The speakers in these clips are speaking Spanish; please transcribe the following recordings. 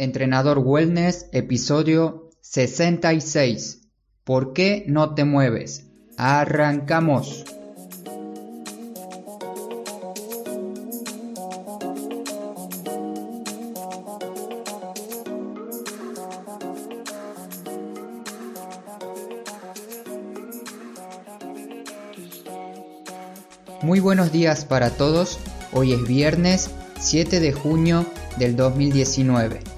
Entrenador Wellness, episodio 66. ¿Por qué no te mueves? Arrancamos. Muy buenos días para todos. Hoy es viernes 7 de junio del 2019.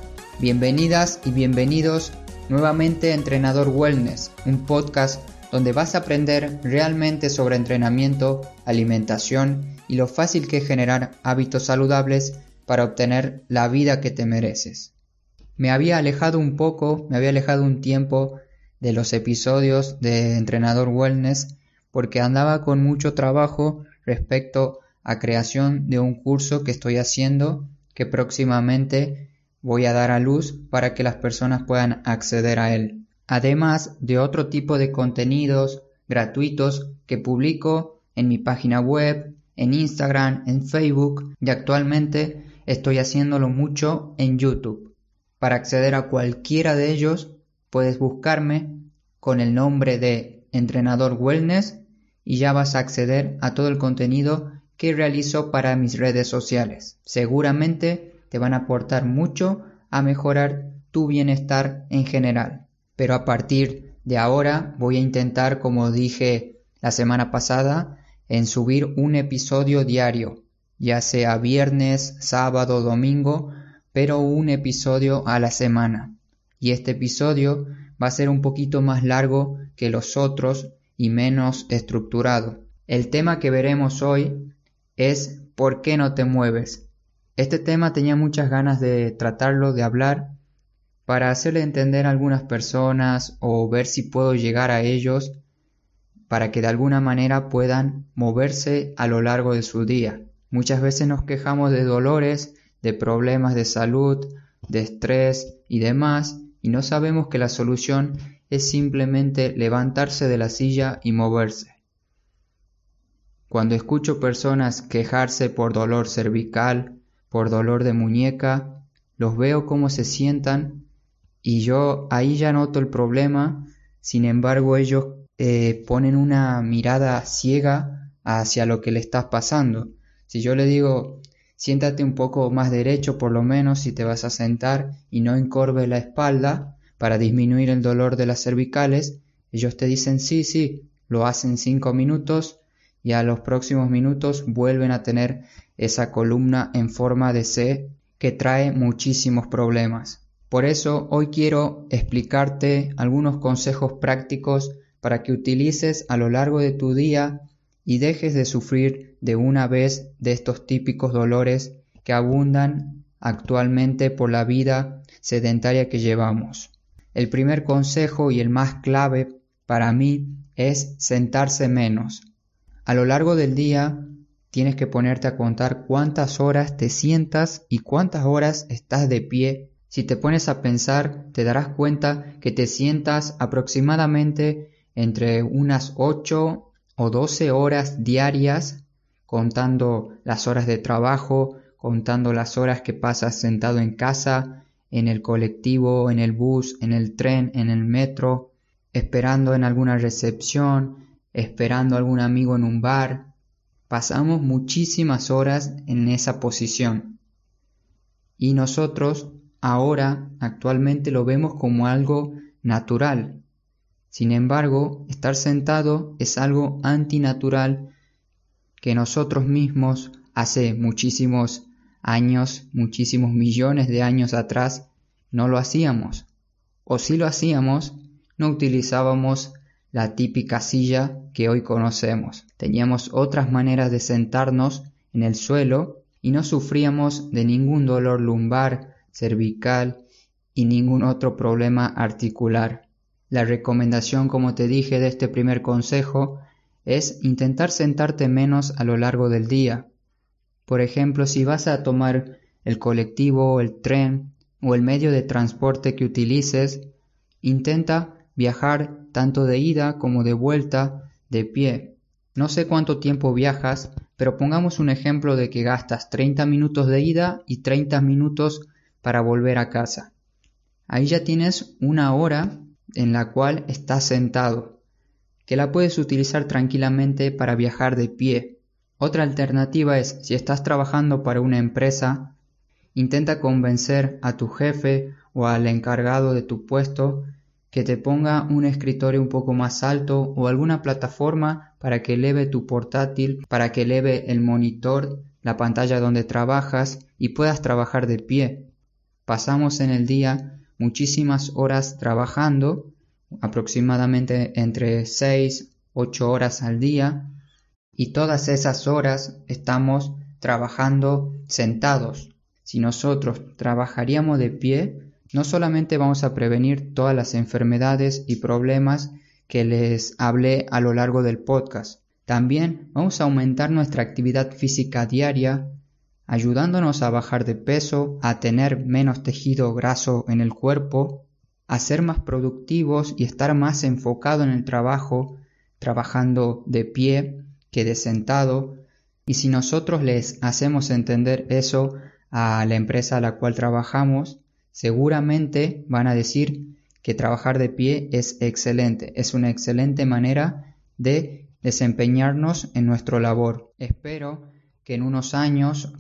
Bienvenidas y bienvenidos nuevamente a Entrenador Wellness, un podcast donde vas a aprender realmente sobre entrenamiento, alimentación y lo fácil que es generar hábitos saludables para obtener la vida que te mereces. Me había alejado un poco, me había alejado un tiempo de los episodios de Entrenador Wellness porque andaba con mucho trabajo respecto a creación de un curso que estoy haciendo que próximamente voy a dar a luz para que las personas puedan acceder a él. Además de otro tipo de contenidos gratuitos que publico en mi página web, en Instagram, en Facebook y actualmente estoy haciéndolo mucho en YouTube. Para acceder a cualquiera de ellos puedes buscarme con el nombre de Entrenador Wellness y ya vas a acceder a todo el contenido que realizo para mis redes sociales. Seguramente te van a aportar mucho a mejorar tu bienestar en general. Pero a partir de ahora voy a intentar, como dije la semana pasada, en subir un episodio diario, ya sea viernes, sábado, domingo, pero un episodio a la semana. Y este episodio va a ser un poquito más largo que los otros y menos estructurado. El tema que veremos hoy es ¿por qué no te mueves? Este tema tenía muchas ganas de tratarlo, de hablar, para hacerle entender a algunas personas o ver si puedo llegar a ellos para que de alguna manera puedan moverse a lo largo de su día. Muchas veces nos quejamos de dolores, de problemas de salud, de estrés y demás, y no sabemos que la solución es simplemente levantarse de la silla y moverse. Cuando escucho personas quejarse por dolor cervical, por dolor de muñeca, los veo cómo se sientan y yo ahí ya noto el problema, sin embargo ellos eh, ponen una mirada ciega hacia lo que le está pasando. Si yo le digo, siéntate un poco más derecho por lo menos si te vas a sentar y no encorve la espalda para disminuir el dolor de las cervicales, ellos te dicen sí, sí, lo hacen cinco minutos y a los próximos minutos vuelven a tener esa columna en forma de C que trae muchísimos problemas. Por eso hoy quiero explicarte algunos consejos prácticos para que utilices a lo largo de tu día y dejes de sufrir de una vez de estos típicos dolores que abundan actualmente por la vida sedentaria que llevamos. El primer consejo y el más clave para mí es sentarse menos. A lo largo del día tienes que ponerte a contar cuántas horas te sientas y cuántas horas estás de pie. Si te pones a pensar, te darás cuenta que te sientas aproximadamente entre unas 8 o 12 horas diarias, contando las horas de trabajo, contando las horas que pasas sentado en casa, en el colectivo, en el bus, en el tren, en el metro, esperando en alguna recepción, esperando a algún amigo en un bar, pasamos muchísimas horas en esa posición. Y nosotros ahora actualmente lo vemos como algo natural. Sin embargo, estar sentado es algo antinatural que nosotros mismos hace muchísimos años, muchísimos millones de años atrás, no lo hacíamos. O si lo hacíamos, no utilizábamos la típica silla que hoy conocemos. Teníamos otras maneras de sentarnos en el suelo y no sufríamos de ningún dolor lumbar, cervical y ningún otro problema articular. La recomendación, como te dije, de este primer consejo es intentar sentarte menos a lo largo del día. Por ejemplo, si vas a tomar el colectivo, el tren o el medio de transporte que utilices, intenta viajar tanto de ida como de vuelta de pie. No sé cuánto tiempo viajas, pero pongamos un ejemplo de que gastas 30 minutos de ida y 30 minutos para volver a casa. Ahí ya tienes una hora en la cual estás sentado, que la puedes utilizar tranquilamente para viajar de pie. Otra alternativa es, si estás trabajando para una empresa, intenta convencer a tu jefe o al encargado de tu puesto que te ponga un escritorio un poco más alto o alguna plataforma para que eleve tu portátil, para que eleve el monitor, la pantalla donde trabajas y puedas trabajar de pie. Pasamos en el día muchísimas horas trabajando, aproximadamente entre 6, 8 horas al día, y todas esas horas estamos trabajando sentados. Si nosotros trabajaríamos de pie, no solamente vamos a prevenir todas las enfermedades y problemas que les hablé a lo largo del podcast, también vamos a aumentar nuestra actividad física diaria, ayudándonos a bajar de peso, a tener menos tejido graso en el cuerpo, a ser más productivos y estar más enfocado en el trabajo, trabajando de pie que de sentado. Y si nosotros les hacemos entender eso a la empresa a la cual trabajamos, seguramente van a decir que trabajar de pie es excelente, es una excelente manera de desempeñarnos en nuestro labor. Espero que en unos años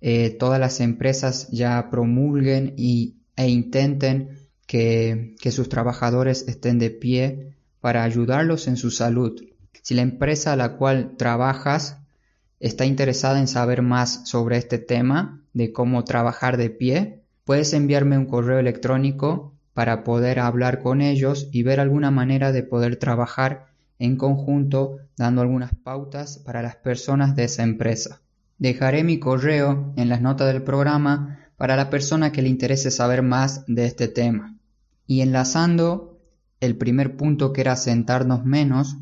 eh, todas las empresas ya promulguen y, e intenten que, que sus trabajadores estén de pie para ayudarlos en su salud. Si la empresa a la cual trabajas está interesada en saber más sobre este tema de cómo trabajar de pie, Puedes enviarme un correo electrónico para poder hablar con ellos y ver alguna manera de poder trabajar en conjunto dando algunas pautas para las personas de esa empresa. Dejaré mi correo en las notas del programa para la persona que le interese saber más de este tema. Y enlazando el primer punto que era sentarnos menos,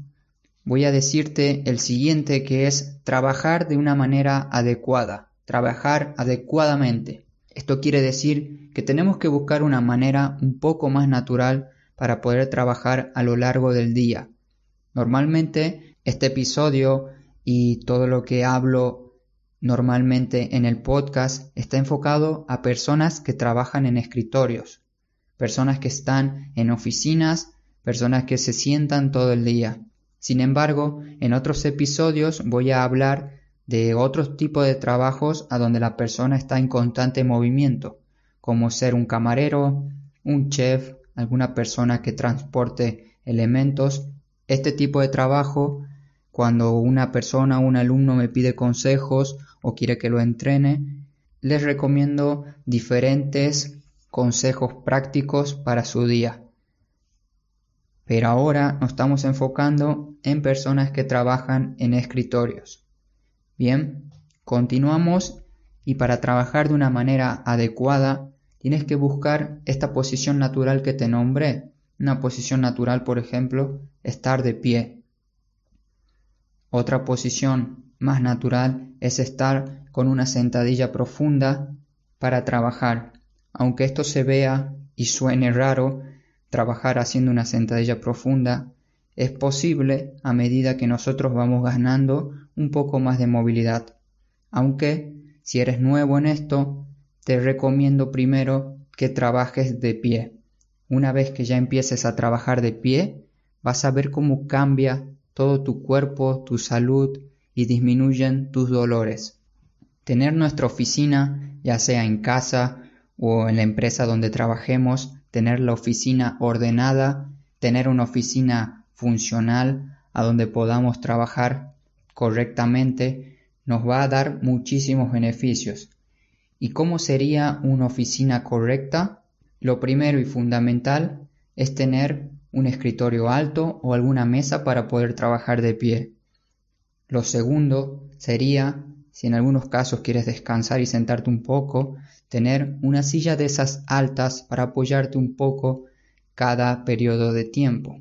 voy a decirte el siguiente que es trabajar de una manera adecuada, trabajar adecuadamente. Esto quiere decir que tenemos que buscar una manera un poco más natural para poder trabajar a lo largo del día. Normalmente este episodio y todo lo que hablo normalmente en el podcast está enfocado a personas que trabajan en escritorios, personas que están en oficinas, personas que se sientan todo el día. Sin embargo, en otros episodios voy a hablar de otros tipos de trabajos a donde la persona está en constante movimiento, como ser un camarero, un chef, alguna persona que transporte elementos. Este tipo de trabajo, cuando una persona o un alumno me pide consejos o quiere que lo entrene, les recomiendo diferentes consejos prácticos para su día. Pero ahora nos estamos enfocando en personas que trabajan en escritorios. Bien, continuamos y para trabajar de una manera adecuada tienes que buscar esta posición natural que te nombré. Una posición natural, por ejemplo, estar de pie. Otra posición más natural es estar con una sentadilla profunda para trabajar. Aunque esto se vea y suene raro, trabajar haciendo una sentadilla profunda es posible a medida que nosotros vamos ganando un poco más de movilidad. Aunque, si eres nuevo en esto, te recomiendo primero que trabajes de pie. Una vez que ya empieces a trabajar de pie, vas a ver cómo cambia todo tu cuerpo, tu salud y disminuyen tus dolores. Tener nuestra oficina, ya sea en casa o en la empresa donde trabajemos, tener la oficina ordenada, tener una oficina funcional a donde podamos trabajar correctamente nos va a dar muchísimos beneficios. ¿Y cómo sería una oficina correcta? Lo primero y fundamental es tener un escritorio alto o alguna mesa para poder trabajar de pie. Lo segundo sería, si en algunos casos quieres descansar y sentarte un poco, tener una silla de esas altas para apoyarte un poco cada periodo de tiempo.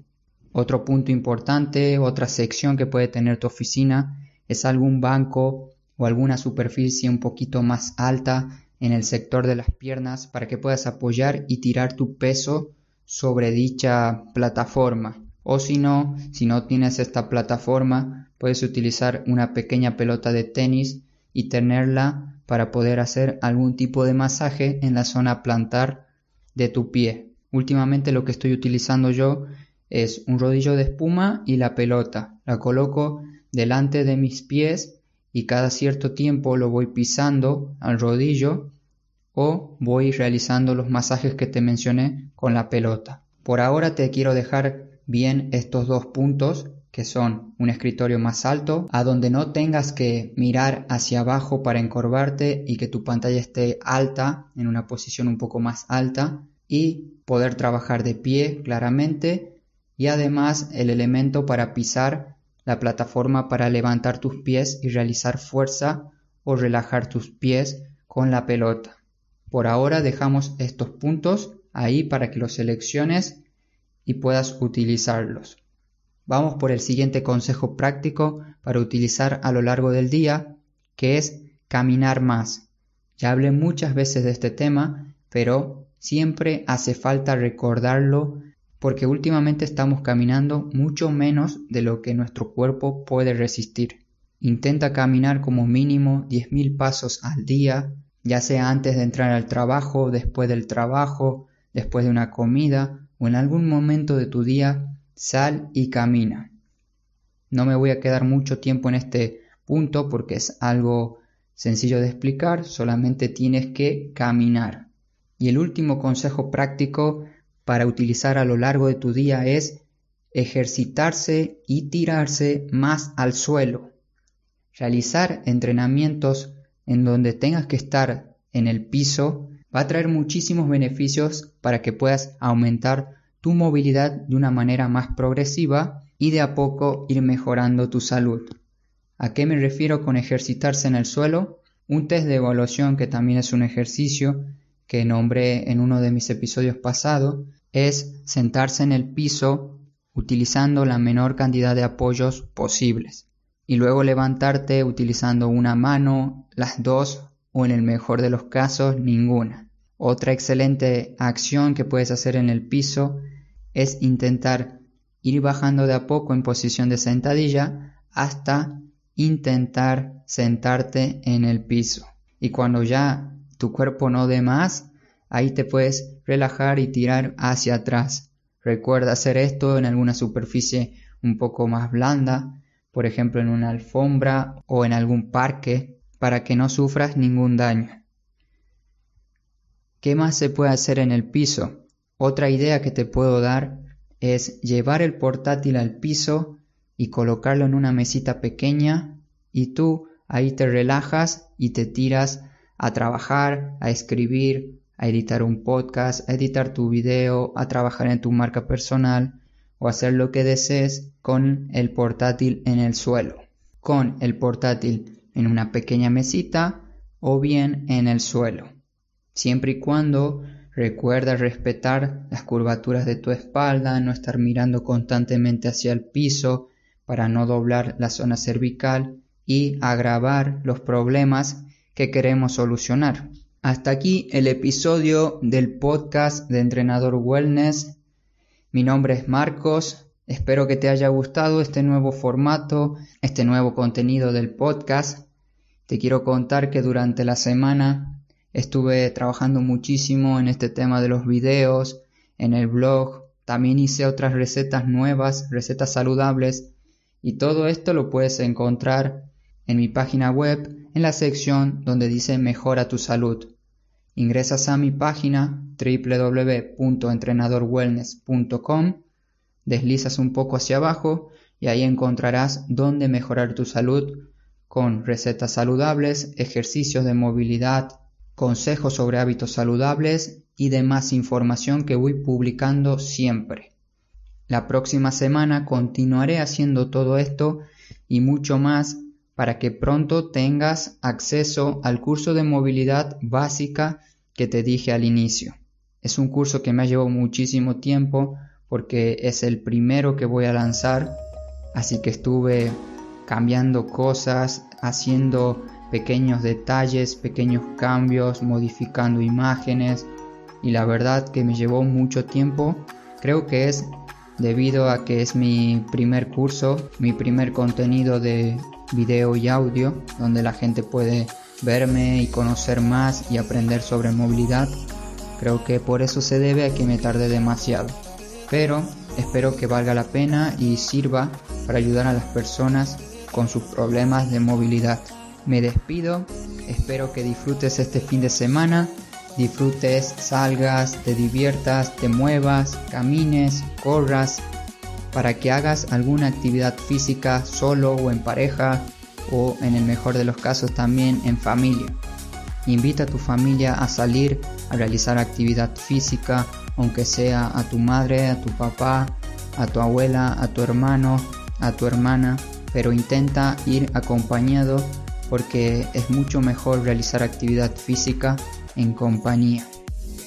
Otro punto importante, otra sección que puede tener tu oficina es algún banco o alguna superficie un poquito más alta en el sector de las piernas para que puedas apoyar y tirar tu peso sobre dicha plataforma. O si no, si no tienes esta plataforma, puedes utilizar una pequeña pelota de tenis y tenerla para poder hacer algún tipo de masaje en la zona plantar de tu pie. Últimamente lo que estoy utilizando yo es un rodillo de espuma y la pelota. La coloco delante de mis pies y cada cierto tiempo lo voy pisando al rodillo o voy realizando los masajes que te mencioné con la pelota. Por ahora te quiero dejar bien estos dos puntos que son un escritorio más alto, a donde no tengas que mirar hacia abajo para encorvarte y que tu pantalla esté alta, en una posición un poco más alta, y poder trabajar de pie claramente, y además el elemento para pisar la plataforma para levantar tus pies y realizar fuerza o relajar tus pies con la pelota. Por ahora dejamos estos puntos ahí para que los selecciones y puedas utilizarlos. Vamos por el siguiente consejo práctico para utilizar a lo largo del día, que es caminar más. Ya hablé muchas veces de este tema, pero siempre hace falta recordarlo porque últimamente estamos caminando mucho menos de lo que nuestro cuerpo puede resistir. Intenta caminar como mínimo 10.000 pasos al día, ya sea antes de entrar al trabajo, después del trabajo, después de una comida o en algún momento de tu día sal y camina. No me voy a quedar mucho tiempo en este punto porque es algo sencillo de explicar, solamente tienes que caminar. Y el último consejo práctico para utilizar a lo largo de tu día es ejercitarse y tirarse más al suelo. Realizar entrenamientos en donde tengas que estar en el piso va a traer muchísimos beneficios para que puedas aumentar tu movilidad de una manera más progresiva y de a poco ir mejorando tu salud. ¿A qué me refiero con ejercitarse en el suelo? Un test de evaluación que también es un ejercicio que nombré en uno de mis episodios pasados es sentarse en el piso utilizando la menor cantidad de apoyos posibles y luego levantarte utilizando una mano, las dos o en el mejor de los casos ninguna. Otra excelente acción que puedes hacer en el piso es intentar ir bajando de a poco en posición de sentadilla hasta intentar sentarte en el piso. Y cuando ya tu cuerpo no dé más, ahí te puedes relajar y tirar hacia atrás. Recuerda hacer esto en alguna superficie un poco más blanda, por ejemplo en una alfombra o en algún parque, para que no sufras ningún daño. ¿Qué más se puede hacer en el piso? Otra idea que te puedo dar es llevar el portátil al piso y colocarlo en una mesita pequeña y tú ahí te relajas y te tiras a trabajar, a escribir, a editar un podcast, a editar tu video, a trabajar en tu marca personal o hacer lo que desees con el portátil en el suelo, con el portátil en una pequeña mesita o bien en el suelo siempre y cuando recuerda respetar las curvaturas de tu espalda, no estar mirando constantemente hacia el piso para no doblar la zona cervical y agravar los problemas que queremos solucionar. Hasta aquí el episodio del podcast de Entrenador Wellness. Mi nombre es Marcos. Espero que te haya gustado este nuevo formato, este nuevo contenido del podcast. Te quiero contar que durante la semana Estuve trabajando muchísimo en este tema de los videos, en el blog, también hice otras recetas nuevas, recetas saludables y todo esto lo puedes encontrar en mi página web en la sección donde dice Mejora tu salud. Ingresas a mi página www.entrenadorwellness.com, deslizas un poco hacia abajo y ahí encontrarás dónde mejorar tu salud con recetas saludables, ejercicios de movilidad, consejos sobre hábitos saludables y demás información que voy publicando siempre. La próxima semana continuaré haciendo todo esto y mucho más para que pronto tengas acceso al curso de movilidad básica que te dije al inicio. Es un curso que me ha llevado muchísimo tiempo porque es el primero que voy a lanzar, así que estuve cambiando cosas, haciendo pequeños detalles, pequeños cambios, modificando imágenes y la verdad que me llevó mucho tiempo. Creo que es debido a que es mi primer curso, mi primer contenido de video y audio, donde la gente puede verme y conocer más y aprender sobre movilidad. Creo que por eso se debe a que me tardé demasiado. Pero espero que valga la pena y sirva para ayudar a las personas con sus problemas de movilidad. Me despido, espero que disfrutes este fin de semana, disfrutes, salgas, te diviertas, te muevas, camines, corras, para que hagas alguna actividad física solo o en pareja o en el mejor de los casos también en familia. Invita a tu familia a salir a realizar actividad física, aunque sea a tu madre, a tu papá, a tu abuela, a tu hermano, a tu hermana, pero intenta ir acompañado porque es mucho mejor realizar actividad física en compañía.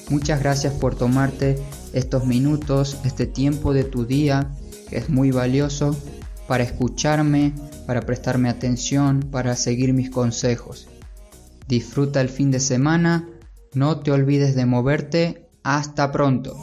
Muchas gracias por tomarte estos minutos, este tiempo de tu día es muy valioso para escucharme, para prestarme atención, para seguir mis consejos. Disfruta el fin de semana, no te olvides de moverte, hasta pronto.